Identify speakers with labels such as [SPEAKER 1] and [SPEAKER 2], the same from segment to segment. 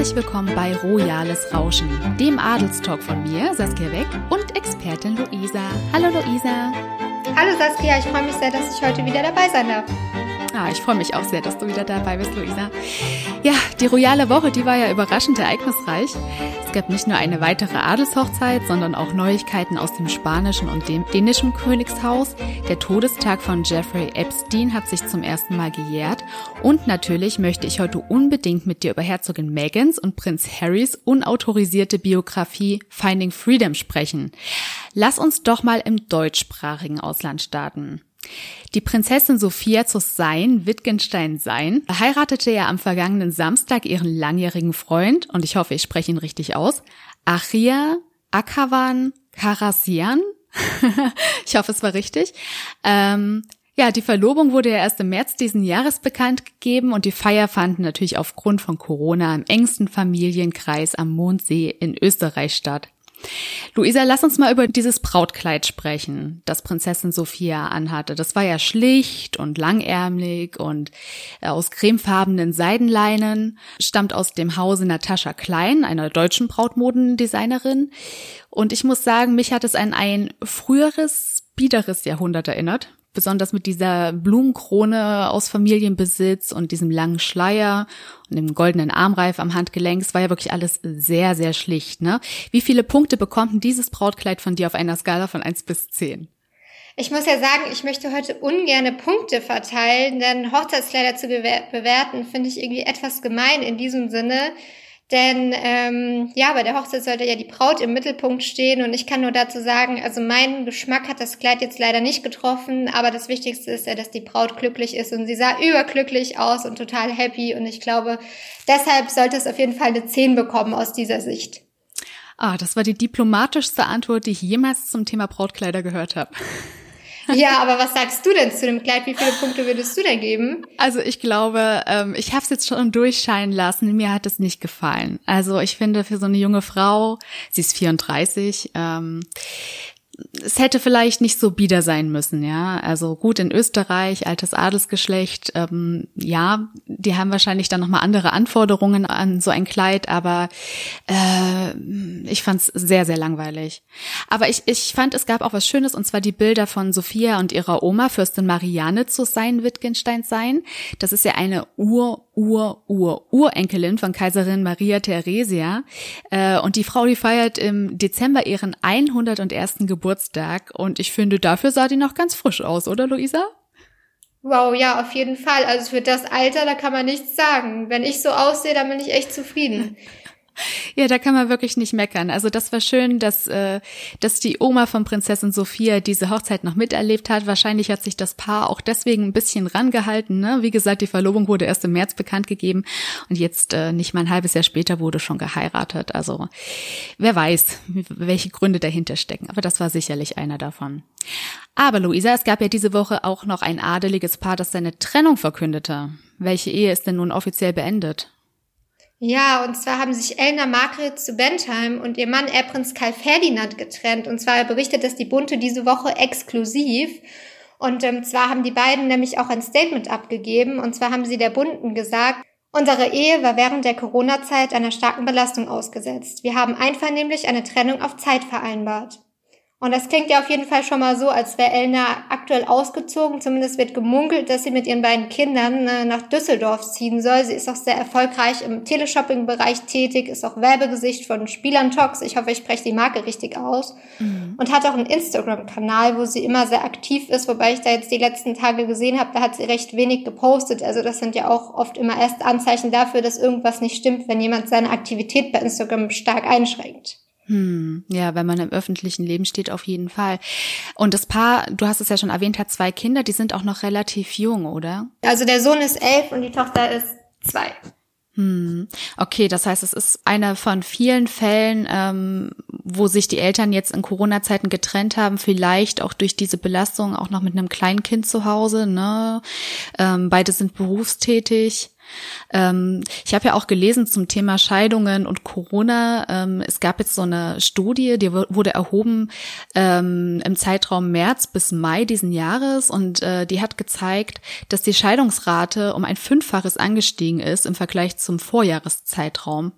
[SPEAKER 1] herzlich willkommen bei Royales Rauschen, dem Adelstalk von mir, Saskia Weck, und Expertin Luisa. Hallo Luisa.
[SPEAKER 2] Hallo Saskia, ich freue mich sehr, dass ich heute wieder dabei sein darf.
[SPEAKER 1] Ah, ich freue mich auch sehr, dass du wieder dabei bist, Luisa. Ja, die royale Woche, die war ja überraschend ereignisreich. Es gab nicht nur eine weitere Adelshochzeit, sondern auch Neuigkeiten aus dem spanischen und dem dänischen Königshaus. Der Todestag von Jeffrey Epstein hat sich zum ersten Mal gejährt. Und natürlich möchte ich heute unbedingt mit dir über Herzogin Megans und Prinz Harrys unautorisierte Biografie Finding Freedom sprechen. Lass uns doch mal im deutschsprachigen Ausland starten. Die Prinzessin Sophia zu Sein, Wittgenstein Sein, heiratete ja am vergangenen Samstag ihren langjährigen Freund, und ich hoffe, ich spreche ihn richtig aus, Achia Akavan Karasian. ich hoffe, es war richtig. Ähm, ja, die Verlobung wurde ja erst im März diesen Jahres bekannt gegeben und die Feier fand natürlich aufgrund von Corona im engsten Familienkreis am Mondsee in Österreich statt. Luisa, lass uns mal über dieses Brautkleid sprechen, das Prinzessin Sophia anhatte. Das war ja schlicht und langärmlich und äh, aus cremefarbenen Seidenleinen, stammt aus dem Hause Natascha Klein, einer deutschen Brautmodendesignerin. Und ich muss sagen, mich hat es an ein früheres, biederes Jahrhundert erinnert besonders mit dieser Blumenkrone aus Familienbesitz und diesem langen Schleier und dem goldenen Armreif am Handgelenk. Es war ja wirklich alles sehr, sehr schlicht. Ne? Wie viele Punkte bekommt denn dieses Brautkleid von dir auf einer Skala von eins bis zehn?
[SPEAKER 2] Ich muss ja sagen, ich möchte heute ungerne Punkte verteilen, denn Hochzeitskleider zu bewerten finde ich irgendwie etwas gemein in diesem Sinne. Denn ähm, ja, bei der Hochzeit sollte ja die Braut im Mittelpunkt stehen und ich kann nur dazu sagen, also mein Geschmack hat das Kleid jetzt leider nicht getroffen, aber das Wichtigste ist ja, dass die Braut glücklich ist und sie sah überglücklich aus und total happy und ich glaube, deshalb sollte es auf jeden Fall eine 10 bekommen aus dieser Sicht.
[SPEAKER 1] Ah, das war die diplomatischste Antwort, die ich jemals zum Thema Brautkleider gehört habe.
[SPEAKER 2] Ja, aber was sagst du denn zu dem Kleid? Wie viele Punkte würdest du denn geben?
[SPEAKER 1] Also ich glaube, ähm, ich habe es jetzt schon durchscheinen lassen. Mir hat es nicht gefallen. Also ich finde für so eine junge Frau, sie ist 34, ähm, es hätte vielleicht nicht so bieder sein müssen, ja. Also gut in Österreich, altes Adelsgeschlecht, ähm, ja, die haben wahrscheinlich dann nochmal andere Anforderungen an so ein Kleid, aber äh, ich fand es sehr, sehr langweilig. Aber ich, ich fand, es gab auch was Schönes, und zwar die Bilder von Sophia und ihrer Oma, Fürstin Marianne zu sein, Wittgenstein sein. Das ist ja eine Ur, Ur, Ur, Urenkelin von Kaiserin Maria Theresia. Äh, und die Frau, die feiert im Dezember ihren 101. Geburtstag. Und ich finde, dafür sah die noch ganz frisch aus, oder Luisa?
[SPEAKER 2] Wow, ja, auf jeden Fall. Also für das Alter, da kann man nichts sagen. Wenn ich so aussehe, dann bin ich echt zufrieden.
[SPEAKER 1] Ja, da kann man wirklich nicht meckern. Also das war schön, dass, äh, dass die Oma von Prinzessin Sophia diese Hochzeit noch miterlebt hat. Wahrscheinlich hat sich das Paar auch deswegen ein bisschen rangehalten. Ne? Wie gesagt, die Verlobung wurde erst im März bekannt gegeben und jetzt äh, nicht mal ein halbes Jahr später wurde schon geheiratet. Also wer weiß, welche Gründe dahinter stecken. Aber das war sicherlich einer davon. Aber Luisa, es gab ja diese Woche auch noch ein adeliges Paar, das seine Trennung verkündete. Welche Ehe ist denn nun offiziell beendet?
[SPEAKER 2] Ja, und zwar haben sich Elna Margret zu Bentheim und ihr Mann Erbprinz Karl Ferdinand getrennt. Und zwar berichtet das die Bunte diese Woche exklusiv. Und ähm, zwar haben die beiden nämlich auch ein Statement abgegeben. Und zwar haben sie der Bunten gesagt, unsere Ehe war während der Corona-Zeit einer starken Belastung ausgesetzt. Wir haben einvernehmlich eine Trennung auf Zeit vereinbart. Und das klingt ja auf jeden Fall schon mal so, als wäre Elna aktuell ausgezogen. Zumindest wird gemunkelt, dass sie mit ihren beiden Kindern äh, nach Düsseldorf ziehen soll. Sie ist auch sehr erfolgreich im Teleshopping-Bereich tätig, ist auch Werbegesicht von Spielern Talks. Ich hoffe, ich spreche die Marke richtig aus. Mhm. Und hat auch einen Instagram-Kanal, wo sie immer sehr aktiv ist, wobei ich da jetzt die letzten Tage gesehen habe, da hat sie recht wenig gepostet. Also das sind ja auch oft immer erst Anzeichen dafür, dass irgendwas nicht stimmt, wenn jemand seine Aktivität bei Instagram stark einschränkt.
[SPEAKER 1] Hm, ja, wenn man im öffentlichen Leben steht, auf jeden Fall. Und das Paar, du hast es ja schon erwähnt, hat zwei Kinder, die sind auch noch relativ jung, oder?
[SPEAKER 2] Also der Sohn ist elf und die Tochter ist zwei.
[SPEAKER 1] Hm. Okay, das heißt, es ist einer von vielen Fällen, ähm, wo sich die Eltern jetzt in Corona-Zeiten getrennt haben, vielleicht auch durch diese Belastung, auch noch mit einem kleinen Kind zu Hause. Ne? Ähm, beide sind berufstätig. Ähm, ich habe ja auch gelesen zum Thema Scheidungen und Corona. Ähm, es gab jetzt so eine Studie, die wurde erhoben ähm, im Zeitraum März bis Mai diesen Jahres und äh, die hat gezeigt, dass die Scheidungsrate um ein Fünffaches angestiegen ist im Vergleich zum Vorjahreszeitraum.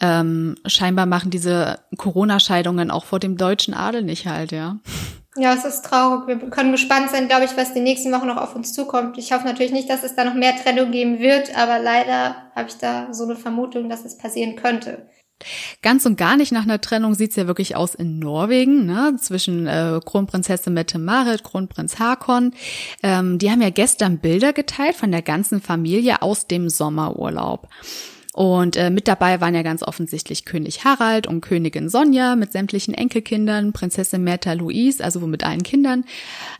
[SPEAKER 1] Ähm, scheinbar machen diese Corona-Scheidungen auch vor dem deutschen Adel nicht halt, ja.
[SPEAKER 2] Ja, es ist traurig. Wir können gespannt sein, glaube ich, was die nächsten Wochen noch auf uns zukommt. Ich hoffe natürlich nicht, dass es da noch mehr Trennung geben wird, aber leider habe ich da so eine Vermutung, dass es passieren könnte.
[SPEAKER 1] Ganz und gar nicht nach einer Trennung sieht's ja wirklich aus in Norwegen, ne? zwischen äh, Kronprinzessin Mette-Marit, Kronprinz Hakon. Ähm, die haben ja gestern Bilder geteilt von der ganzen Familie aus dem Sommerurlaub. Und äh, mit dabei waren ja ganz offensichtlich König Harald und Königin Sonja mit sämtlichen Enkelkindern, Prinzessin Märtha Louise, also mit allen Kindern,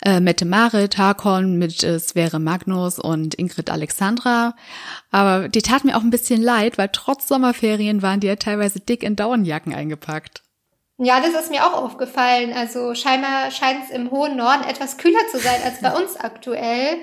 [SPEAKER 1] äh, Mette Marit, Hakon mit äh, Sverre Magnus und Ingrid Alexandra. Aber die tat mir auch ein bisschen leid, weil trotz Sommerferien waren die ja teilweise dick in Dauernjacken eingepackt.
[SPEAKER 2] Ja, das ist mir auch aufgefallen. Also scheinbar scheint es im hohen Norden etwas kühler zu sein als bei uns aktuell.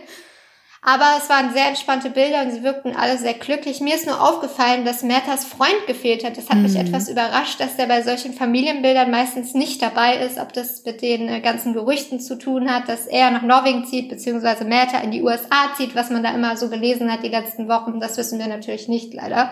[SPEAKER 2] Aber es waren sehr entspannte Bilder und sie wirkten alle sehr glücklich. Mir ist nur aufgefallen, dass Mertas Freund gefehlt hat. Das hat mhm. mich etwas überrascht, dass der bei solchen Familienbildern meistens nicht dabei ist. Ob das mit den äh, ganzen Gerüchten zu tun hat, dass er nach Norwegen zieht, beziehungsweise Merta in die USA zieht, was man da immer so gelesen hat die letzten Wochen. Das wissen wir natürlich nicht, leider.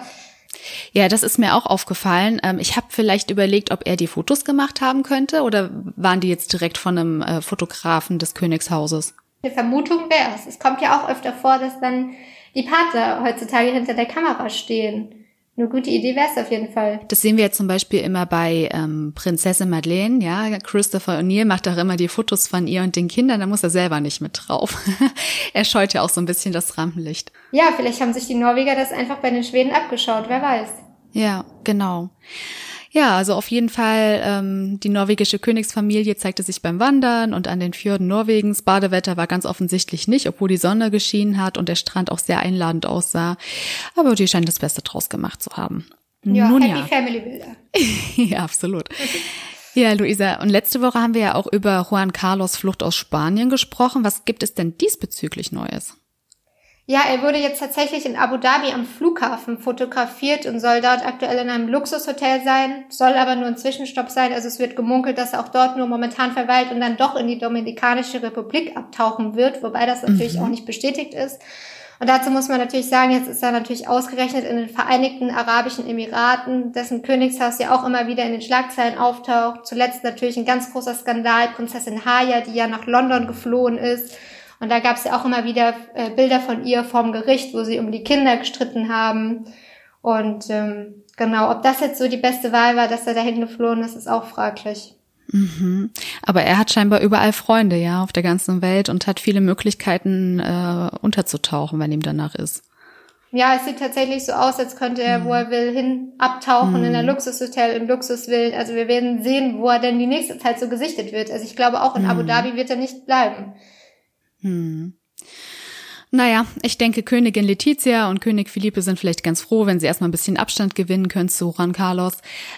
[SPEAKER 1] Ja, das ist mir auch aufgefallen. Ähm, ich habe vielleicht überlegt, ob er die Fotos gemacht haben könnte oder waren die jetzt direkt von einem äh, Fotografen des Königshauses?
[SPEAKER 2] Eine Vermutung wäre es. Es kommt ja auch öfter vor, dass dann die Pater heutzutage hinter der Kamera stehen. Eine gute Idee wäre es auf jeden Fall.
[SPEAKER 1] Das sehen wir jetzt zum Beispiel immer bei ähm, Prinzessin Madeleine, ja. Christopher O'Neill macht auch immer die Fotos von ihr und den Kindern, da muss er selber nicht mit drauf. er scheut ja auch so ein bisschen das Rampenlicht.
[SPEAKER 2] Ja, vielleicht haben sich die Norweger das einfach bei den Schweden abgeschaut, wer weiß.
[SPEAKER 1] Ja, genau. Ja, also auf jeden Fall, ähm, die norwegische Königsfamilie zeigte sich beim Wandern und an den Fjorden Norwegens. Badewetter war ganz offensichtlich nicht, obwohl die Sonne geschienen hat und der Strand auch sehr einladend aussah. Aber die scheinen das Beste draus gemacht zu haben.
[SPEAKER 2] Ja, Nun, Happy ja. Family Bilder.
[SPEAKER 1] ja, absolut. Ja, Luisa, und letzte Woche haben wir ja auch über Juan Carlos Flucht aus Spanien gesprochen. Was gibt es denn diesbezüglich Neues?
[SPEAKER 2] Ja, er wurde jetzt tatsächlich in Abu Dhabi am Flughafen fotografiert und soll dort aktuell in einem Luxushotel sein, soll aber nur ein Zwischenstopp sein. Also es wird gemunkelt, dass er auch dort nur momentan verweilt und dann doch in die Dominikanische Republik abtauchen wird, wobei das natürlich mhm. auch nicht bestätigt ist. Und dazu muss man natürlich sagen, jetzt ist er natürlich ausgerechnet in den Vereinigten Arabischen Emiraten, dessen Königshaus ja auch immer wieder in den Schlagzeilen auftaucht. Zuletzt natürlich ein ganz großer Skandal, Prinzessin Haya, die ja nach London geflohen ist und da gab es ja auch immer wieder äh, Bilder von ihr vorm Gericht, wo sie um die Kinder gestritten haben. Und ähm, genau, ob das jetzt so die beste Wahl war, dass er dahin geflohen ist, ist auch fraglich.
[SPEAKER 1] Mhm. Aber er hat scheinbar überall Freunde, ja, auf der ganzen Welt und hat viele Möglichkeiten, äh, unterzutauchen, wenn ihm danach ist.
[SPEAKER 2] Ja, es sieht tatsächlich so aus, als könnte er, mhm. wo er will, hin abtauchen mhm. in ein Luxushotel, im Luxuswillen. Also wir werden sehen, wo er denn die nächste Zeit so gesichtet wird. Also ich glaube, auch in mhm. Abu Dhabi wird er nicht bleiben.
[SPEAKER 1] Hm. Naja, ich denke, Königin Letizia und König Philippe sind vielleicht ganz froh, wenn sie erstmal ein bisschen Abstand gewinnen können zu Juan Carlos.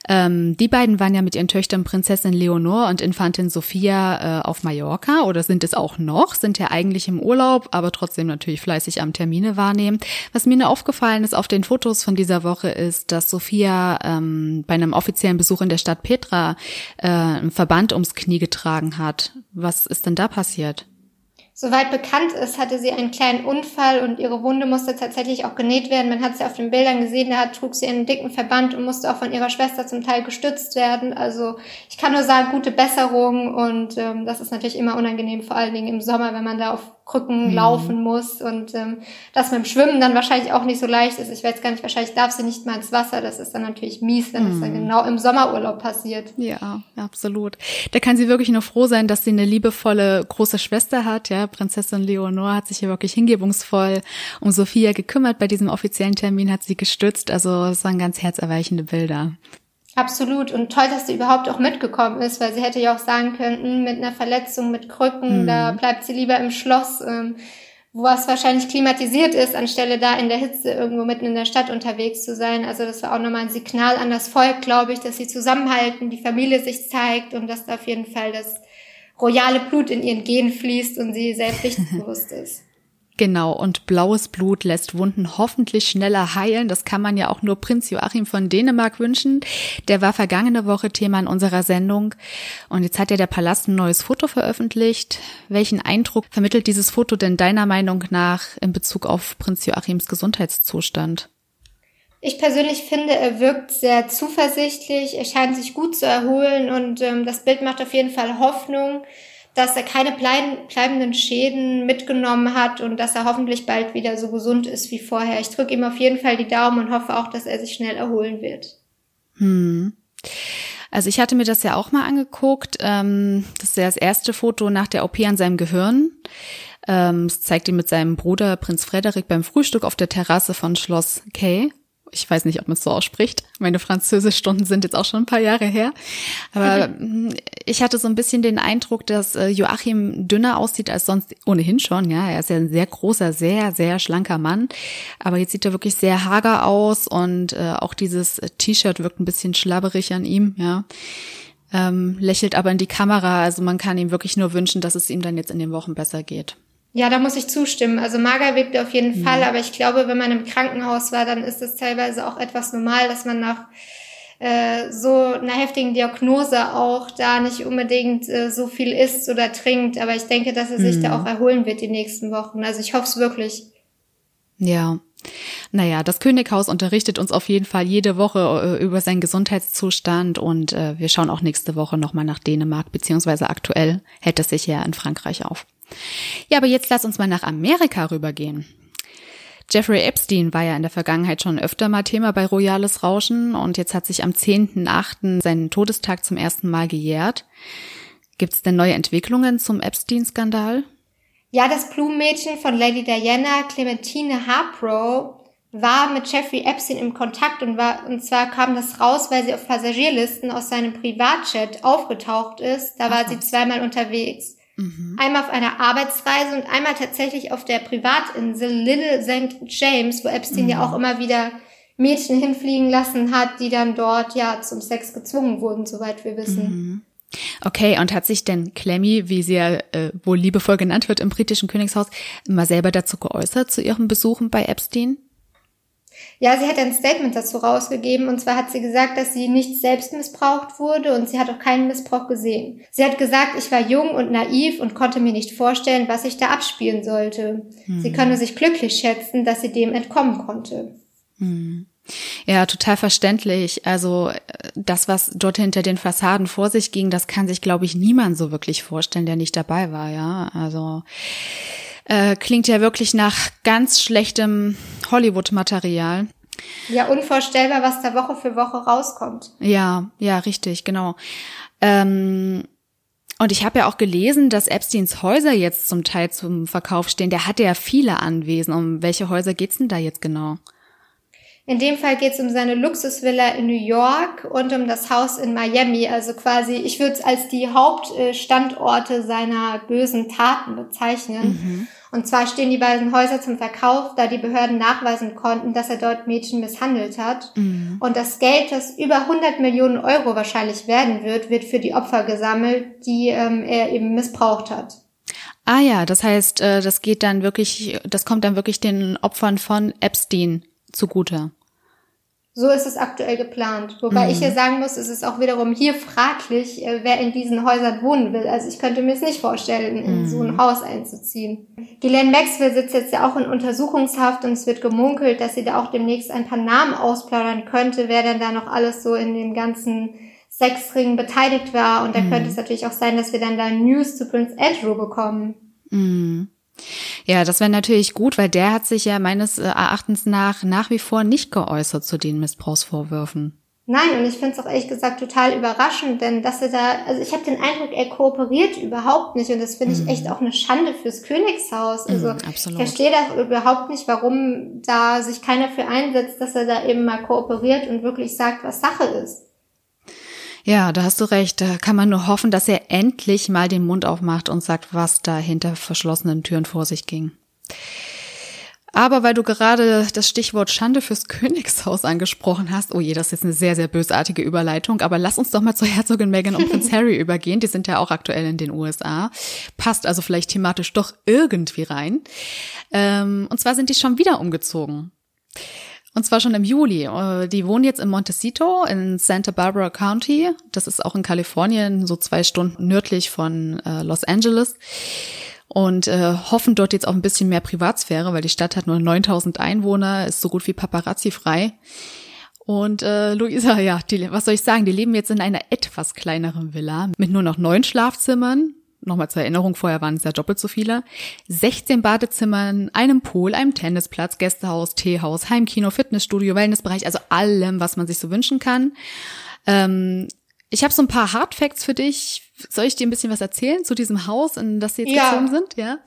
[SPEAKER 1] Ähm, die beiden waren ja mit ihren Töchtern Prinzessin Leonor und Infantin Sophia äh, auf Mallorca oder sind es auch noch, sind ja eigentlich im Urlaub, aber trotzdem natürlich fleißig am Termine wahrnehmen. Was mir nur aufgefallen ist auf den Fotos von dieser Woche ist, dass Sophia ähm, bei einem offiziellen Besuch in der Stadt Petra äh, einen Verband ums Knie getragen hat. Was ist denn da passiert?
[SPEAKER 2] Soweit bekannt ist, hatte sie einen kleinen Unfall und ihre Wunde musste tatsächlich auch genäht werden. Man hat sie auf den Bildern gesehen, da trug sie einen dicken Verband und musste auch von ihrer Schwester zum Teil gestützt werden. Also ich kann nur sagen, gute Besserung und ähm, das ist natürlich immer unangenehm, vor allen Dingen im Sommer, wenn man da auf Krücken mhm. laufen muss und ähm, das mit dem Schwimmen dann wahrscheinlich auch nicht so leicht ist. Ich weiß gar nicht, wahrscheinlich darf sie nicht mal ins Wasser. Das ist dann natürlich mies, wenn es mhm. dann genau im Sommerurlaub passiert.
[SPEAKER 1] Ja, absolut. Da kann sie wirklich nur froh sein, dass sie eine liebevolle große Schwester hat. Ja, Prinzessin Leonor hat sich ja wirklich hingebungsvoll um Sophia gekümmert. Bei diesem offiziellen Termin hat sie gestützt. Also es waren ganz herzerweichende Bilder.
[SPEAKER 2] Absolut. Und toll, dass sie überhaupt auch mitgekommen ist, weil sie hätte ja auch sagen können, hm, mit einer Verletzung, mit Krücken, mhm. da bleibt sie lieber im Schloss, ähm, wo es wahrscheinlich klimatisiert ist, anstelle da in der Hitze irgendwo mitten in der Stadt unterwegs zu sein. Also das war auch nochmal ein Signal an das Volk, glaube ich, dass sie zusammenhalten, die Familie sich zeigt und dass da auf jeden Fall das royale Blut in ihren Genen fließt und sie sehr pflichtbewusst ist.
[SPEAKER 1] Genau, und blaues Blut lässt Wunden hoffentlich schneller heilen. Das kann man ja auch nur Prinz Joachim von Dänemark wünschen. Der war vergangene Woche Thema in unserer Sendung. Und jetzt hat ja der Palast ein neues Foto veröffentlicht. Welchen Eindruck vermittelt dieses Foto denn deiner Meinung nach in Bezug auf Prinz Joachims Gesundheitszustand?
[SPEAKER 2] Ich persönlich finde, er wirkt sehr zuversichtlich, er scheint sich gut zu erholen und ähm, das Bild macht auf jeden Fall Hoffnung dass er keine bleibenden Schäden mitgenommen hat und dass er hoffentlich bald wieder so gesund ist wie vorher. Ich drücke ihm auf jeden Fall die Daumen und hoffe auch, dass er sich schnell erholen wird.
[SPEAKER 1] Hm. Also ich hatte mir das ja auch mal angeguckt. Ähm, das ist ja das erste Foto nach der OP an seinem Gehirn. Ähm, es zeigt ihn mit seinem Bruder Prinz Frederik beim Frühstück auf der Terrasse von Schloss Kay ich weiß nicht, ob man es so ausspricht. Meine Französischstunden sind jetzt auch schon ein paar Jahre her. Aber mhm. ich hatte so ein bisschen den Eindruck, dass äh, Joachim dünner aussieht als sonst ohnehin schon. Ja, er ist ja ein sehr großer, sehr, sehr schlanker Mann. Aber jetzt sieht er wirklich sehr hager aus und äh, auch dieses T-Shirt wirkt ein bisschen schlabberig an ihm, ja. Ähm, lächelt aber in die Kamera. Also man kann ihm wirklich nur wünschen, dass es ihm dann jetzt in den Wochen besser geht.
[SPEAKER 2] Ja, da muss ich zustimmen. Also mager wirkt er auf jeden mhm. Fall, aber ich glaube, wenn man im Krankenhaus war, dann ist es teilweise auch etwas normal, dass man nach äh, so einer heftigen Diagnose auch da nicht unbedingt äh, so viel isst oder trinkt. Aber ich denke, dass er sich mhm. da auch erholen wird die nächsten Wochen. Also ich hoffe es wirklich.
[SPEAKER 1] Ja. Naja, das Könighaus unterrichtet uns auf jeden Fall jede Woche äh, über seinen Gesundheitszustand und äh, wir schauen auch nächste Woche nochmal nach Dänemark, beziehungsweise aktuell hält es sich ja in Frankreich auf. Ja, aber jetzt lass uns mal nach Amerika rübergehen. Jeffrey Epstein war ja in der Vergangenheit schon öfter mal Thema bei Royales Rauschen und jetzt hat sich am 10.8. seinen Todestag zum ersten Mal gejährt. Gibt es denn neue Entwicklungen zum Epstein-Skandal?
[SPEAKER 2] Ja, das Blumenmädchen von Lady Diana, Clementine Harpro, war mit Jeffrey Epstein im Kontakt und war, und zwar kam das raus, weil sie auf Passagierlisten aus seinem Privatchat aufgetaucht ist. Da war sie zweimal unterwegs. Mhm. Einmal auf einer Arbeitsreise und einmal tatsächlich auf der Privatinsel Little St. James, wo Epstein mhm. ja auch immer wieder Mädchen hinfliegen lassen hat, die dann dort ja zum Sex gezwungen wurden, soweit wir wissen. Mhm.
[SPEAKER 1] Okay, und hat sich denn Clemmy, wie sie ja äh, wohl liebevoll genannt wird im britischen Königshaus, mal selber dazu geäußert zu ihren Besuchen bei Epstein?
[SPEAKER 2] Ja, sie hat ein Statement dazu rausgegeben und zwar hat sie gesagt, dass sie nicht selbst missbraucht wurde und sie hat auch keinen Missbrauch gesehen. Sie hat gesagt, ich war jung und naiv und konnte mir nicht vorstellen, was ich da abspielen sollte. Mhm. Sie könne sich glücklich schätzen, dass sie dem entkommen konnte.
[SPEAKER 1] Mhm. Ja, total verständlich. Also das, was dort hinter den Fassaden vor sich ging, das kann sich, glaube ich, niemand so wirklich vorstellen, der nicht dabei war. Ja, also äh, klingt ja wirklich nach ganz schlechtem Hollywood-Material.
[SPEAKER 2] Ja, unvorstellbar, was da Woche für Woche rauskommt.
[SPEAKER 1] Ja, ja, richtig, genau. Ähm, und ich habe ja auch gelesen, dass Epsteins Häuser jetzt zum Teil zum Verkauf stehen. Der hatte ja viele Anwesen. Um welche Häuser geht's denn da jetzt genau?
[SPEAKER 2] In dem Fall geht es um seine Luxusvilla in New York und um das Haus in Miami. Also quasi, ich würde es als die Hauptstandorte seiner bösen Taten bezeichnen. Mhm. Und zwar stehen die beiden Häuser zum Verkauf, da die Behörden nachweisen konnten, dass er dort Mädchen misshandelt hat. Mhm. Und das Geld, das über 100 Millionen Euro wahrscheinlich werden wird, wird für die Opfer gesammelt, die ähm, er eben missbraucht hat.
[SPEAKER 1] Ah ja, das heißt, äh, das geht dann wirklich, das kommt dann wirklich den Opfern von Epstein zugute.
[SPEAKER 2] So ist es aktuell geplant. Wobei mhm. ich ja sagen muss, es ist auch wiederum hier fraglich, äh, wer in diesen Häusern wohnen will. Also ich könnte mir es nicht vorstellen, in mhm. so ein Haus einzuziehen. Ghislaine Maxwell sitzt jetzt ja auch in Untersuchungshaft und es wird gemunkelt, dass sie da auch demnächst ein paar Namen ausplaudern könnte, wer denn da noch alles so in dem ganzen Sexring beteiligt war. Und da mhm. könnte es natürlich auch sein, dass wir dann da News zu Prince Andrew bekommen.
[SPEAKER 1] Mhm. Ja, das wäre natürlich gut, weil der hat sich ja meines äh, Erachtens nach nach wie vor nicht geäußert zu den Missbrauchsvorwürfen.
[SPEAKER 2] Nein, und ich finde es auch ehrlich gesagt total überraschend, denn dass er da, also ich habe den Eindruck, er kooperiert überhaupt nicht und das finde ich mm. echt auch eine Schande fürs Königshaus. Also mm, ich verstehe das überhaupt nicht, warum da sich keiner für einsetzt, dass er da eben mal kooperiert und wirklich sagt, was Sache ist.
[SPEAKER 1] Ja, da hast du recht. Da kann man nur hoffen, dass er endlich mal den Mund aufmacht und sagt, was da hinter verschlossenen Türen vor sich ging. Aber weil du gerade das Stichwort Schande fürs Königshaus angesprochen hast, oh je, das ist jetzt eine sehr, sehr bösartige Überleitung, aber lass uns doch mal zur Herzogin Meghan und Prinz Harry übergehen. Die sind ja auch aktuell in den USA. Passt also vielleicht thematisch doch irgendwie rein. Ähm, und zwar sind die schon wieder umgezogen. Und zwar schon im Juli. Äh, die wohnen jetzt in Montecito in Santa Barbara County. Das ist auch in Kalifornien, so zwei Stunden nördlich von äh, Los Angeles und äh, hoffen dort jetzt auch ein bisschen mehr Privatsphäre, weil die Stadt hat nur 9000 Einwohner, ist so gut wie paparazzi frei. Und äh, Luisa, ja, die, was soll ich sagen, die leben jetzt in einer etwas kleineren Villa mit nur noch neun Schlafzimmern. Nochmal zur Erinnerung, vorher waren es ja doppelt so viele. 16 Badezimmern, einem Pool, einem Tennisplatz, Gästehaus, Teehaus, Heimkino, Fitnessstudio, Wellnessbereich, also allem, was man sich so wünschen kann. Ähm, ich habe so ein paar Hardfacts für dich, soll ich dir ein bisschen was erzählen zu diesem Haus, in das sie jetzt ja. gezogen sind? Ja.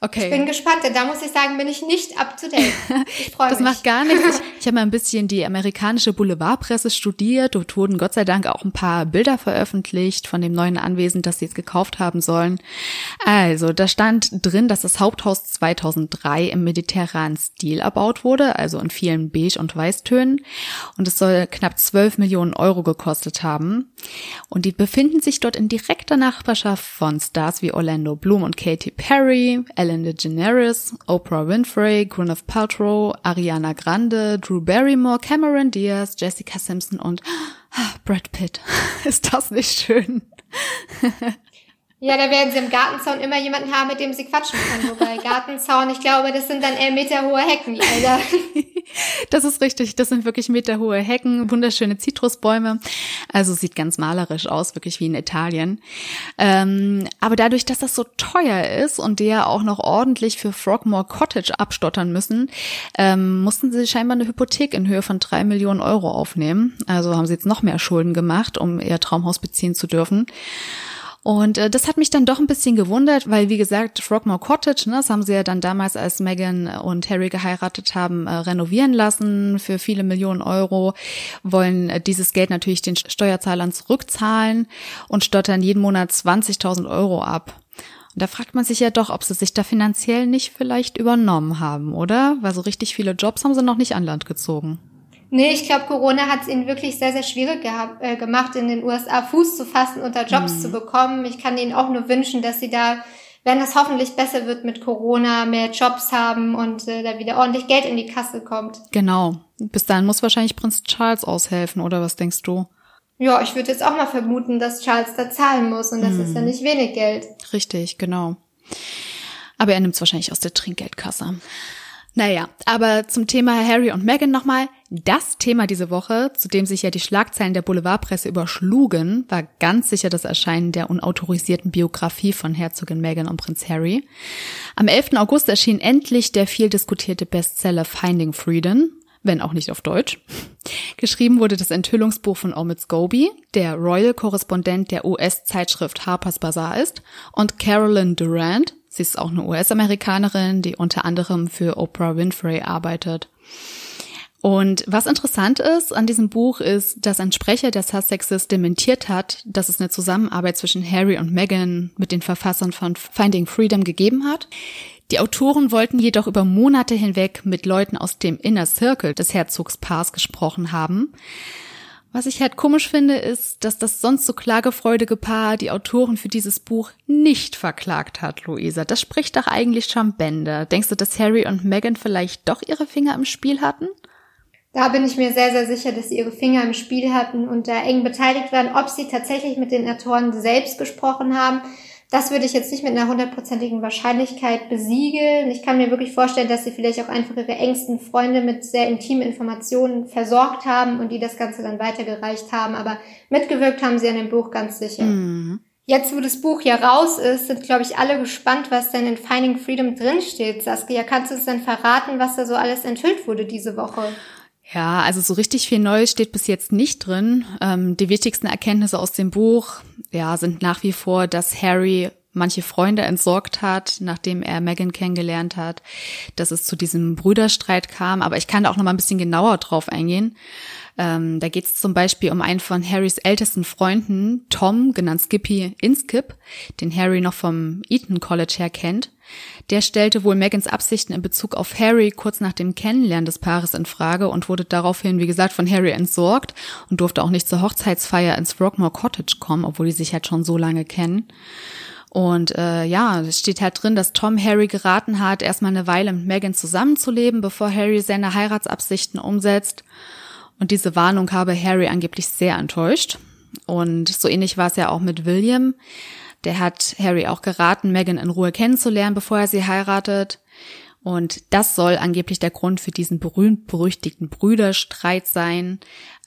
[SPEAKER 2] Okay. Ich bin gespannt, denn da muss ich sagen, bin ich nicht up to date. Ich freue
[SPEAKER 1] mich. Das macht gar nichts. Ich, ich habe mal ein bisschen die amerikanische Boulevardpresse studiert. Dort wurden Gott sei Dank auch ein paar Bilder veröffentlicht von dem neuen Anwesen, das sie jetzt gekauft haben sollen. Also, da stand drin, dass das Haupthaus 2003 im mediterranen Stil erbaut wurde, also in vielen Beige- und Weißtönen. Und es soll knapp 12 Millionen Euro gekostet haben. Und die befinden sich dort in direkter Nachbarschaft von Stars wie Orlando Bloom und Katy Perry, Ellen DeGeneres, Oprah Winfrey, Gwyneth Paltrow, Ariana Grande, Drew Barrymore, Cameron Diaz, Jessica Simpson und Brad Pitt. Ist das nicht schön?
[SPEAKER 2] Ja, da werden sie im Gartenzaun immer jemanden haben, mit dem sie quatschen können. Wobei Gartenzaun, ich glaube, das sind dann eher meterhohe Hecken, leider.
[SPEAKER 1] das ist richtig. Das sind wirklich meterhohe Hecken, wunderschöne Zitrusbäume. Also sieht ganz malerisch aus, wirklich wie in Italien. Ähm, aber dadurch, dass das so teuer ist und die ja auch noch ordentlich für Frogmore Cottage abstottern müssen, ähm, mussten sie scheinbar eine Hypothek in Höhe von drei Millionen Euro aufnehmen. Also haben sie jetzt noch mehr Schulden gemacht, um ihr Traumhaus beziehen zu dürfen. Und äh, das hat mich dann doch ein bisschen gewundert, weil wie gesagt, Frogmore Cottage, ne, das haben sie ja dann damals, als Meghan und Harry geheiratet haben, äh, renovieren lassen für viele Millionen Euro, wollen äh, dieses Geld natürlich den Steuerzahlern zurückzahlen und stottern jeden Monat 20.000 Euro ab. Und da fragt man sich ja doch, ob sie sich da finanziell nicht vielleicht übernommen haben, oder? Weil so richtig viele Jobs haben sie noch nicht an Land gezogen.
[SPEAKER 2] Nee, ich glaube, Corona hat es ihnen wirklich sehr, sehr schwierig gehabt, äh, gemacht, in den USA Fuß zu fassen und da Jobs mhm. zu bekommen. Ich kann ihnen auch nur wünschen, dass sie da, wenn es hoffentlich besser wird mit Corona, mehr Jobs haben und äh, da wieder ordentlich Geld in die Kasse kommt.
[SPEAKER 1] Genau. Bis dahin muss wahrscheinlich Prinz Charles aushelfen, oder was denkst du?
[SPEAKER 2] Ja, ich würde jetzt auch mal vermuten, dass Charles da zahlen muss und das mhm. ist ja nicht wenig Geld.
[SPEAKER 1] Richtig, genau. Aber er nimmt es wahrscheinlich aus der Trinkgeldkasse. Naja, aber zum Thema Harry und Meghan nochmal. Das Thema diese Woche, zu dem sich ja die Schlagzeilen der Boulevardpresse überschlugen, war ganz sicher das Erscheinen der unautorisierten Biografie von Herzogin Meghan und Prinz Harry. Am 11. August erschien endlich der viel diskutierte Bestseller Finding Freedom, wenn auch nicht auf Deutsch. Geschrieben wurde das Enthüllungsbuch von Omid Scobie, der Royal-Korrespondent der US-Zeitschrift Harper's Bazaar ist, und Carolyn Durant, Sie ist auch eine US-Amerikanerin, die unter anderem für Oprah Winfrey arbeitet. Und was interessant ist an diesem Buch ist, dass ein Sprecher der Sussexes dementiert hat, dass es eine Zusammenarbeit zwischen Harry und Meghan mit den Verfassern von Finding Freedom gegeben hat. Die Autoren wollten jedoch über Monate hinweg mit Leuten aus dem Inner Circle des Herzogspaars gesprochen haben. Was ich halt komisch finde, ist, dass das sonst so klagefreudige Paar die Autoren für dieses Buch nicht verklagt hat, Luisa. Das spricht doch eigentlich schon Bände. Denkst du, dass Harry und Meghan vielleicht doch ihre Finger im Spiel hatten?
[SPEAKER 2] Da bin ich mir sehr, sehr sicher, dass sie ihre Finger im Spiel hatten und da eng beteiligt waren. Ob sie tatsächlich mit den Autoren selbst gesprochen haben, das würde ich jetzt nicht mit einer hundertprozentigen Wahrscheinlichkeit besiegeln. Ich kann mir wirklich vorstellen, dass sie vielleicht auch einfach ihre engsten Freunde mit sehr intimen Informationen versorgt haben und die das Ganze dann weitergereicht haben. Aber mitgewirkt haben sie an dem Buch ganz sicher. Mhm. Jetzt, wo das Buch ja raus ist, sind, glaube ich, alle gespannt, was denn in Finding Freedom drinsteht. Saskia, kannst du uns dann verraten, was da so alles enthüllt wurde diese Woche?
[SPEAKER 1] Ja, also so richtig viel Neues steht bis jetzt nicht drin. Ähm, die wichtigsten Erkenntnisse aus dem Buch, ja, sind nach wie vor, dass Harry manche Freunde entsorgt hat, nachdem er Megan kennengelernt hat, dass es zu diesem Brüderstreit kam. Aber ich kann da auch noch mal ein bisschen genauer drauf eingehen. Ähm, da geht es zum Beispiel um einen von Harrys ältesten Freunden, Tom, genannt Skippy Inskip, den Harry noch vom Eton College her kennt. Der stellte wohl Megans Absichten in Bezug auf Harry kurz nach dem Kennenlernen des Paares in Frage und wurde daraufhin, wie gesagt, von Harry entsorgt und durfte auch nicht zur Hochzeitsfeier ins Frogmore Cottage kommen, obwohl die sich halt schon so lange kennen. Und äh, ja, es steht halt drin, dass Tom Harry geraten hat, erstmal eine Weile mit Megan zusammenzuleben, bevor Harry seine Heiratsabsichten umsetzt. Und diese Warnung habe Harry angeblich sehr enttäuscht. Und so ähnlich war es ja auch mit William. Der hat Harry auch geraten, Megan in Ruhe kennenzulernen, bevor er sie heiratet. Und das soll angeblich der Grund für diesen berühmt-berüchtigten Brüderstreit sein.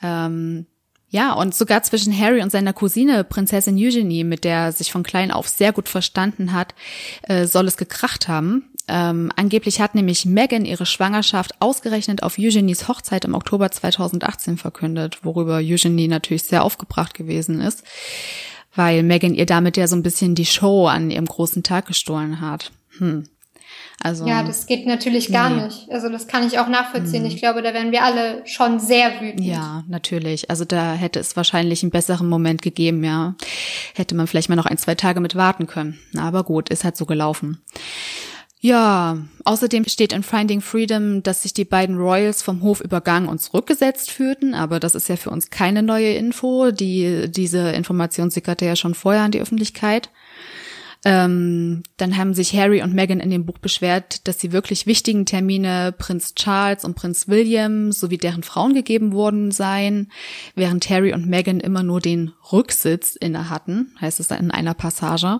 [SPEAKER 1] Ähm, ja, und sogar zwischen Harry und seiner Cousine, Prinzessin Eugenie, mit der er sich von klein auf sehr gut verstanden hat, äh, soll es gekracht haben. Ähm, angeblich hat nämlich Meghan ihre Schwangerschaft ausgerechnet auf Eugenies Hochzeit im Oktober 2018 verkündet, worüber Eugenie natürlich sehr aufgebracht gewesen ist, weil Meghan ihr damit ja so ein bisschen die Show an ihrem großen Tag gestohlen hat. Hm.
[SPEAKER 2] Also, ja, das geht natürlich gar nee. nicht. Also das kann ich auch nachvollziehen. Mhm. Ich glaube, da wären wir alle schon sehr wütend.
[SPEAKER 1] Ja, natürlich. Also da hätte es wahrscheinlich einen besseren Moment gegeben, ja. Hätte man vielleicht mal noch ein, zwei Tage mit warten können. Aber gut, ist halt so gelaufen. Ja, außerdem steht in Finding Freedom, dass sich die beiden Royals vom Hof übergangen und zurückgesetzt fühlten, aber das ist ja für uns keine neue Info. Die, diese Information sickerte ja schon vorher an die Öffentlichkeit. Ähm, dann haben sich Harry und Meghan in dem Buch beschwert, dass sie wirklich wichtigen Termine Prinz Charles und Prinz William sowie deren Frauen gegeben worden seien, während Harry und Meghan immer nur den Rücksitz inne hatten, heißt es in einer Passage.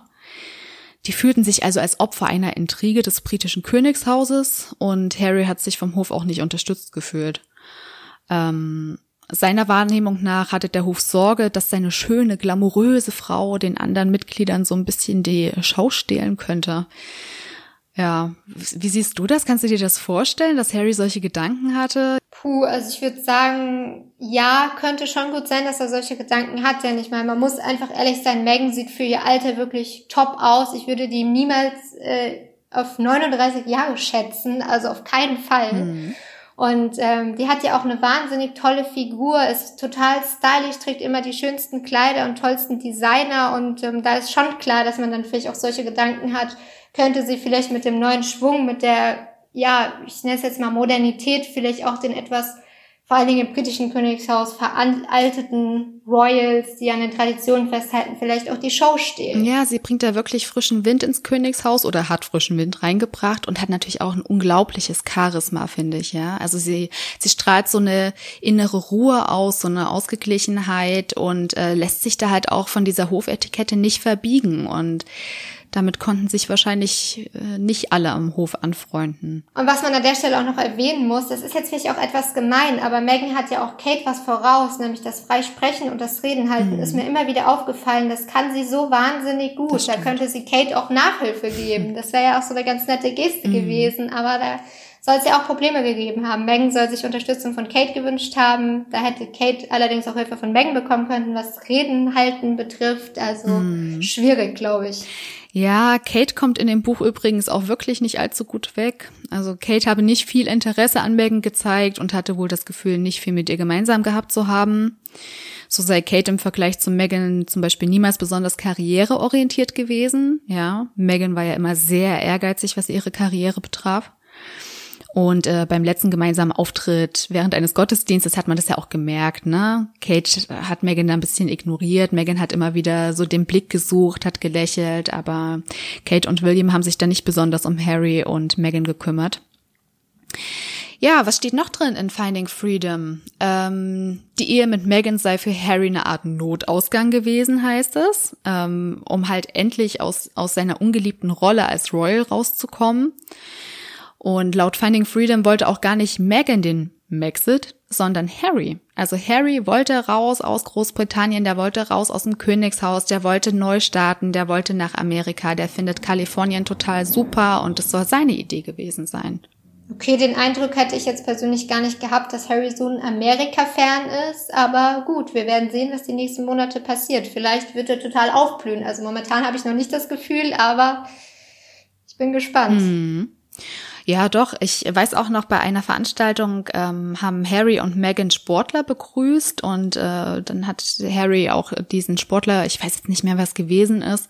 [SPEAKER 1] Die fühlten sich also als Opfer einer Intrige des britischen Königshauses und Harry hat sich vom Hof auch nicht unterstützt gefühlt. Ähm, seiner Wahrnehmung nach hatte der Hof Sorge, dass seine schöne, glamouröse Frau den anderen Mitgliedern so ein bisschen die Schau stehlen könnte. Ja, wie siehst du das? Kannst du dir das vorstellen, dass Harry solche Gedanken hatte?
[SPEAKER 2] Puh, also ich würde sagen, ja, könnte schon gut sein, dass er solche Gedanken hat, denn ich meine, man muss einfach ehrlich sein, Megan sieht für ihr Alter wirklich top aus. Ich würde die niemals äh, auf 39 Jahre schätzen, also auf keinen Fall. Mhm. Und ähm, die hat ja auch eine wahnsinnig tolle Figur, ist total stylisch, trägt immer die schönsten Kleider und tollsten Designer. Und ähm, da ist schon klar, dass man dann vielleicht auch solche Gedanken hat, könnte sie vielleicht mit dem neuen Schwung, mit der, ja, ich nenne es jetzt mal Modernität, vielleicht auch den etwas, vor allen Dingen im britischen Königshaus, veralteten Royals, die an den Traditionen festhalten, vielleicht auch die Show stehen.
[SPEAKER 1] Ja, sie bringt da wirklich frischen Wind ins Königshaus oder hat frischen Wind reingebracht und hat natürlich auch ein unglaubliches Charisma, finde ich, ja. Also sie, sie strahlt so eine innere Ruhe aus, so eine Ausgeglichenheit und äh, lässt sich da halt auch von dieser Hofetikette nicht verbiegen und damit konnten sich wahrscheinlich äh, nicht alle am Hof anfreunden.
[SPEAKER 2] Und was man an der Stelle auch noch erwähnen muss, das ist jetzt vielleicht auch etwas gemein, aber Megan hat ja auch Kate was voraus, nämlich das Freisprechen und das Reden halten. Mhm. Ist mir immer wieder aufgefallen, das kann sie so wahnsinnig gut. Da könnte sie Kate auch Nachhilfe geben. Das wäre ja auch so eine ganz nette Geste mhm. gewesen, aber da soll es ja auch Probleme gegeben haben. Megan soll sich Unterstützung von Kate gewünscht haben. Da hätte Kate allerdings auch Hilfe von Megan bekommen können, was Reden halten betrifft. Also mm. schwierig, glaube ich.
[SPEAKER 1] Ja, Kate kommt in dem Buch übrigens auch wirklich nicht allzu gut weg. Also Kate habe nicht viel Interesse an Megan gezeigt und hatte wohl das Gefühl, nicht viel mit ihr gemeinsam gehabt zu haben. So sei Kate im Vergleich zu Megan zum Beispiel niemals besonders karriereorientiert gewesen. Ja, Megan war ja immer sehr ehrgeizig, was ihre Karriere betraf. Und äh, beim letzten gemeinsamen Auftritt während eines Gottesdienstes hat man das ja auch gemerkt, ne? Kate hat Megan da ein bisschen ignoriert. Megan hat immer wieder so den Blick gesucht, hat gelächelt, aber Kate und William haben sich da nicht besonders um Harry und Megan gekümmert. Ja, was steht noch drin in Finding Freedom? Ähm, die Ehe mit Megan sei für Harry eine Art Notausgang gewesen, heißt es, ähm, um halt endlich aus, aus seiner ungeliebten Rolle als Royal rauszukommen. Und laut Finding Freedom wollte auch gar nicht Meghan den Maxit, sondern Harry. Also Harry wollte raus aus Großbritannien, der wollte raus aus dem Königshaus, der wollte neu starten, der wollte nach Amerika, der findet Kalifornien total super und es soll seine Idee gewesen sein.
[SPEAKER 2] Okay, den Eindruck hätte ich jetzt persönlich gar nicht gehabt, dass Harry so ein Amerika-Fan ist. Aber gut, wir werden sehen, was die nächsten Monate passiert. Vielleicht wird er total aufblühen. Also momentan habe ich noch nicht das Gefühl, aber ich bin gespannt.
[SPEAKER 1] Mhm. Ja, doch. Ich weiß auch noch, bei einer Veranstaltung ähm, haben Harry und Meghan Sportler begrüßt und äh, dann hat Harry auch diesen Sportler, ich weiß jetzt nicht mehr, was gewesen ist,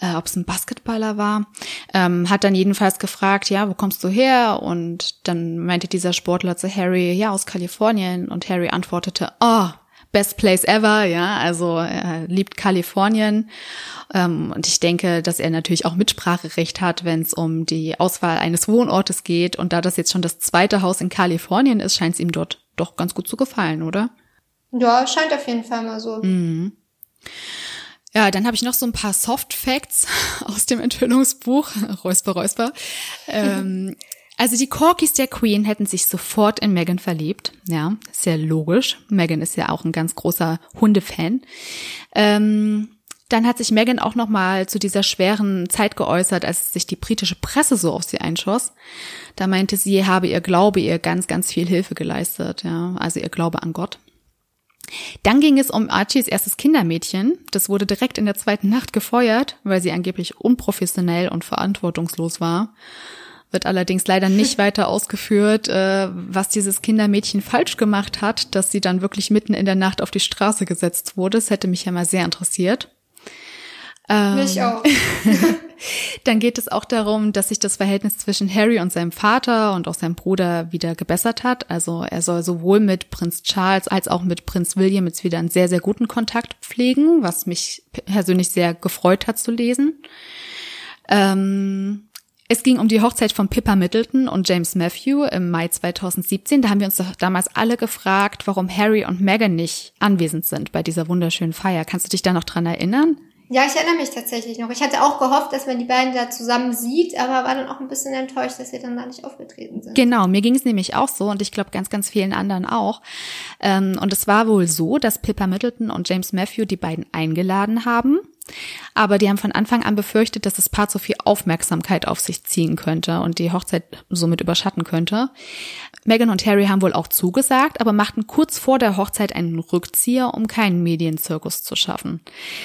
[SPEAKER 1] äh, ob es ein Basketballer war, ähm, hat dann jedenfalls gefragt, ja, wo kommst du her? Und dann meinte dieser Sportler zu Harry, ja, aus Kalifornien. Und Harry antwortete, oh, Best Place ever, ja, also er liebt Kalifornien. Ähm, und ich denke, dass er natürlich auch Mitspracherecht hat, wenn es um die Auswahl eines Wohnortes geht. Und da das jetzt schon das zweite Haus in Kalifornien ist, scheint es ihm dort doch ganz gut zu gefallen, oder?
[SPEAKER 2] Ja, scheint auf jeden Fall mal so.
[SPEAKER 1] Mhm. Ja, dann habe ich noch so ein paar Soft Facts aus dem Enthüllungsbuch. Räusper, Räusper. ähm, also die Corkis der Queen hätten sich sofort in Megan verliebt. Ja, sehr logisch. Megan ist ja auch ein ganz großer Hundefan. Ähm, dann hat sich Megan auch noch mal zu dieser schweren Zeit geäußert, als sich die britische Presse so auf sie einschoss. Da meinte sie, habe ihr Glaube ihr ganz, ganz viel Hilfe geleistet. Ja, also ihr Glaube an Gott. Dann ging es um Archies erstes Kindermädchen. Das wurde direkt in der zweiten Nacht gefeuert, weil sie angeblich unprofessionell und verantwortungslos war wird allerdings leider nicht weiter ausgeführt, äh, was dieses Kindermädchen falsch gemacht hat, dass sie dann wirklich mitten in der Nacht auf die Straße gesetzt wurde. Das hätte mich ja mal sehr interessiert.
[SPEAKER 2] Ähm, mich auch.
[SPEAKER 1] dann geht es auch darum, dass sich das Verhältnis zwischen Harry und seinem Vater und auch seinem Bruder wieder gebessert hat. Also er soll sowohl mit Prinz Charles als auch mit Prinz William jetzt wieder einen sehr, sehr guten Kontakt pflegen, was mich persönlich sehr gefreut hat zu lesen. Ähm, es ging um die Hochzeit von Pippa Middleton und James Matthew im Mai 2017. Da haben wir uns doch damals alle gefragt, warum Harry und Meghan nicht anwesend sind bei dieser wunderschönen Feier. Kannst du dich da noch dran erinnern?
[SPEAKER 2] Ja, ich erinnere mich tatsächlich noch. Ich hatte auch gehofft, dass man die beiden da zusammen sieht, aber war dann auch ein bisschen enttäuscht, dass sie dann da nicht aufgetreten sind.
[SPEAKER 1] Genau, mir ging es nämlich auch so und ich glaube ganz, ganz vielen anderen auch. Ähm, und es war wohl so, dass Pippa Middleton und James Matthew die beiden eingeladen haben aber die haben von Anfang an befürchtet, dass das Paar zu viel Aufmerksamkeit auf sich ziehen könnte und die Hochzeit somit überschatten könnte. Meghan und Harry haben wohl auch zugesagt, aber machten kurz vor der Hochzeit einen Rückzieher, um keinen Medienzirkus zu schaffen.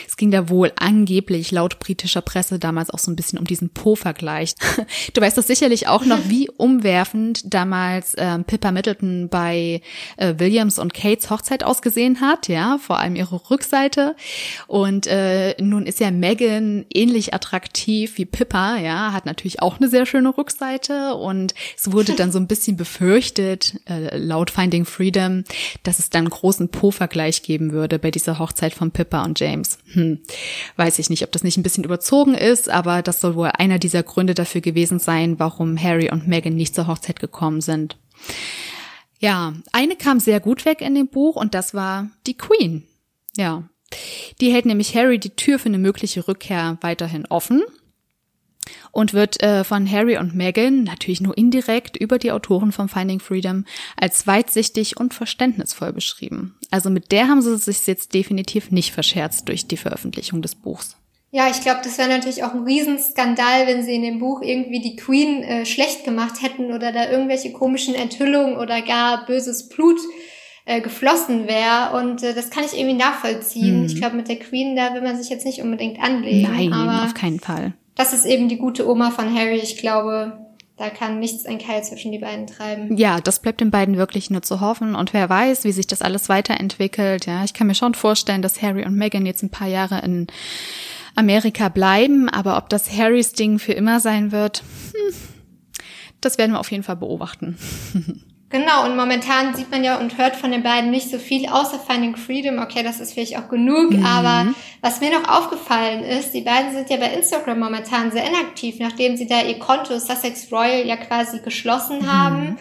[SPEAKER 1] Es ging da wohl angeblich laut britischer Presse damals auch so ein bisschen um diesen Po-Vergleich. Du weißt das sicherlich auch noch, wie umwerfend damals ähm, Pippa Middleton bei äh, Williams und Kates Hochzeit ausgesehen hat, ja, vor allem ihre Rückseite. Und äh, nun ist ja Megan ähnlich attraktiv wie Pippa, ja, hat natürlich auch eine sehr schöne Rückseite und es wurde dann so ein bisschen befürchtet, äh, laut Finding Freedom, dass es dann einen großen Po-Vergleich geben würde bei dieser Hochzeit von Pippa und James. Hm, weiß ich nicht, ob das nicht ein bisschen überzogen ist, aber das soll wohl einer dieser Gründe dafür gewesen sein, warum Harry und Megan nicht zur Hochzeit gekommen sind. Ja, eine kam sehr gut weg in dem Buch und das war die Queen. Ja, die hält nämlich Harry die Tür für eine mögliche Rückkehr weiterhin offen und wird äh, von Harry und Meghan, natürlich nur indirekt über die Autoren von Finding Freedom, als weitsichtig und verständnisvoll beschrieben. Also mit der haben sie sich jetzt definitiv nicht verscherzt durch die Veröffentlichung des Buchs.
[SPEAKER 2] Ja, ich glaube, das wäre natürlich auch ein Riesenskandal, wenn sie in dem Buch irgendwie die Queen äh, schlecht gemacht hätten oder da irgendwelche komischen Enthüllungen oder gar böses Blut äh, geflossen wäre. Und äh, das kann ich irgendwie nachvollziehen. Mhm. Ich glaube, mit der Queen, da will man sich jetzt nicht unbedingt anlegen.
[SPEAKER 1] Nein, aber auf keinen Fall.
[SPEAKER 2] Das ist eben die gute Oma von Harry. Ich glaube, da kann nichts ein Keil zwischen die beiden treiben.
[SPEAKER 1] Ja, das bleibt den beiden wirklich nur zu hoffen. Und wer weiß, wie sich das alles weiterentwickelt. Ja, ich kann mir schon vorstellen, dass Harry und Meghan jetzt ein paar Jahre in Amerika bleiben. Aber ob das Harrys Ding für immer sein wird, hm, das werden wir auf jeden Fall beobachten.
[SPEAKER 2] Genau, und momentan sieht man ja und hört von den beiden nicht so viel, außer Finding Freedom. Okay, das ist vielleicht auch genug, mhm. aber was mir noch aufgefallen ist, die beiden sind ja bei Instagram momentan sehr inaktiv, nachdem sie da ihr Konto Sussex Royal ja quasi geschlossen mhm.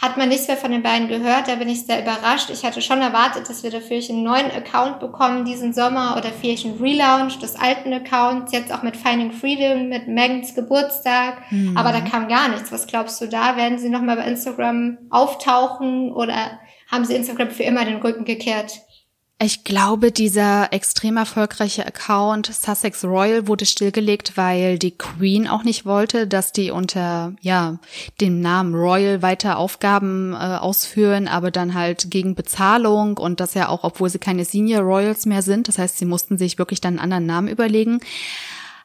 [SPEAKER 2] Hat man nichts mehr von den beiden gehört. Da bin ich sehr überrascht. Ich hatte schon erwartet, dass wir dafür einen neuen Account bekommen diesen Sommer oder vielleicht einen Relaunch des alten Accounts, jetzt auch mit Finding Freedom, mit Megans Geburtstag. Mhm. Aber da kam gar nichts. Was glaubst du da? Werden sie nochmal bei Instagram auftauchen oder haben sie Instagram für immer den Rücken gekehrt?
[SPEAKER 1] Ich glaube, dieser extrem erfolgreiche Account Sussex Royal wurde stillgelegt, weil die Queen auch nicht wollte, dass die unter ja dem Namen Royal weiter Aufgaben äh, ausführen, aber dann halt gegen Bezahlung und das ja auch, obwohl sie keine Senior Royals mehr sind. Das heißt, sie mussten sich wirklich dann einen anderen Namen überlegen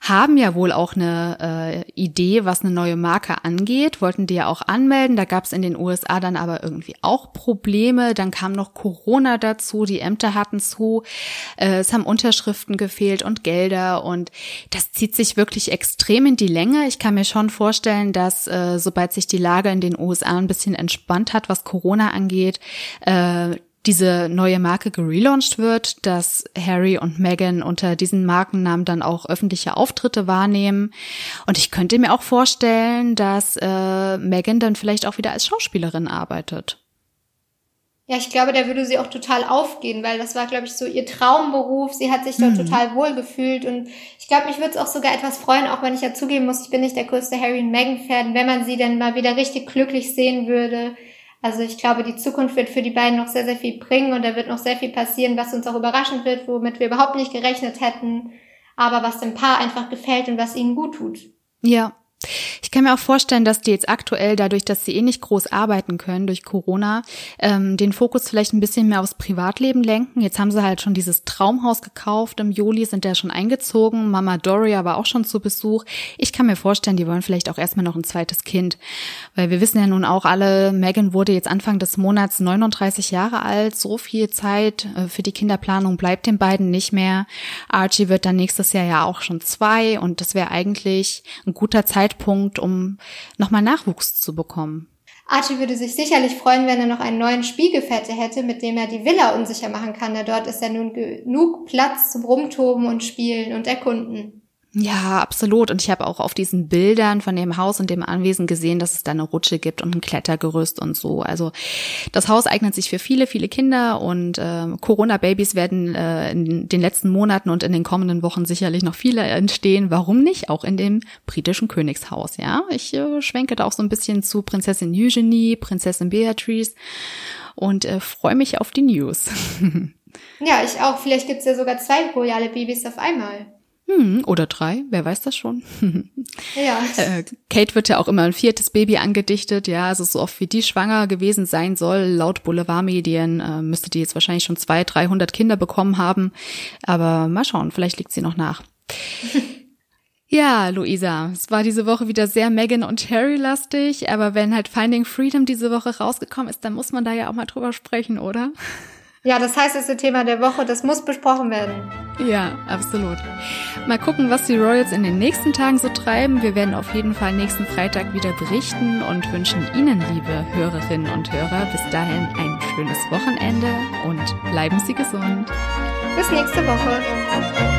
[SPEAKER 1] haben ja wohl auch eine äh, Idee, was eine neue Marke angeht, wollten die ja auch anmelden. Da gab es in den USA dann aber irgendwie auch Probleme. Dann kam noch Corona dazu, die Ämter hatten zu, äh, es haben Unterschriften gefehlt und Gelder und das zieht sich wirklich extrem in die Länge. Ich kann mir schon vorstellen, dass äh, sobald sich die Lage in den USA ein bisschen entspannt hat, was Corona angeht, äh, diese neue Marke gelauncht wird, dass Harry und Meghan unter diesen Markennamen dann auch öffentliche Auftritte wahrnehmen. Und ich könnte mir auch vorstellen, dass äh, Meghan dann vielleicht auch wieder als Schauspielerin arbeitet.
[SPEAKER 2] Ja, ich glaube, da würde sie auch total aufgehen, weil das war, glaube ich, so ihr Traumberuf. Sie hat sich dort mhm. total wohl gefühlt und ich glaube, mich würde es auch sogar etwas freuen, auch wenn ich ja zugeben muss, ich bin nicht der größte Harry und Meghan-Fan, wenn man sie dann mal wieder richtig glücklich sehen würde also ich glaube, die Zukunft wird für die beiden noch sehr, sehr viel bringen und da wird noch sehr viel passieren, was uns auch überraschend wird, womit wir überhaupt nicht gerechnet hätten, aber was dem Paar einfach gefällt und was ihnen gut tut.
[SPEAKER 1] Ja, ich kann mir auch vorstellen, dass die jetzt aktuell, dadurch, dass sie eh nicht groß arbeiten können durch Corona, ähm, den Fokus vielleicht ein bisschen mehr aufs Privatleben lenken. Jetzt haben sie halt schon dieses Traumhaus gekauft. Im Juli sind ja schon eingezogen. Mama Doria war auch schon zu Besuch. Ich kann mir vorstellen, die wollen vielleicht auch erstmal noch ein zweites Kind. Weil wir wissen ja nun auch alle, Megan wurde jetzt Anfang des Monats 39 Jahre alt. So viel Zeit äh, für die Kinderplanung bleibt den beiden nicht mehr. Archie wird dann nächstes Jahr ja auch schon zwei und das wäre eigentlich ein guter Zeitpunkt, Zeitpunkt, um nochmal Nachwuchs zu bekommen.
[SPEAKER 2] Archie würde sich sicherlich freuen, wenn er noch einen neuen Spiegelfette hätte, mit dem er die Villa unsicher machen kann, denn dort ist ja nun genug Platz zum Rumtoben und Spielen und Erkunden.
[SPEAKER 1] Ja, absolut. Und ich habe auch auf diesen Bildern von dem Haus und dem Anwesen gesehen, dass es da eine Rutsche gibt und ein Klettergerüst und so. Also das Haus eignet sich für viele, viele Kinder und äh, Corona-Babys werden äh, in den letzten Monaten und in den kommenden Wochen sicherlich noch viele entstehen. Warum nicht? Auch in dem britischen Königshaus, ja. Ich äh, schwenke da auch so ein bisschen zu Prinzessin Eugenie, Prinzessin Beatrice und äh, freue mich auf die News.
[SPEAKER 2] ja, ich auch. Vielleicht gibt's ja sogar zwei royale Babys auf einmal.
[SPEAKER 1] Hm, oder drei, wer weiß das schon.
[SPEAKER 2] ja.
[SPEAKER 1] Äh, Kate wird ja auch immer ein viertes Baby angedichtet, ja, also so oft wie die schwanger gewesen sein soll, laut Boulevardmedien, äh, müsste die jetzt wahrscheinlich schon zwei, dreihundert Kinder bekommen haben. Aber mal schauen, vielleicht liegt sie noch nach. Ja, Luisa, es war diese Woche wieder sehr Megan und Harry lastig, aber wenn halt Finding Freedom diese Woche rausgekommen ist, dann muss man da ja auch mal drüber sprechen, oder?
[SPEAKER 2] Ja, das heißt, das ist Thema der Woche, das muss besprochen werden.
[SPEAKER 1] Ja, absolut. Mal gucken, was die Royals in den nächsten Tagen so treiben. Wir werden auf jeden Fall nächsten Freitag wieder berichten und wünschen Ihnen, liebe Hörerinnen und Hörer, bis dahin ein schönes Wochenende und bleiben Sie gesund.
[SPEAKER 2] Bis nächste Woche.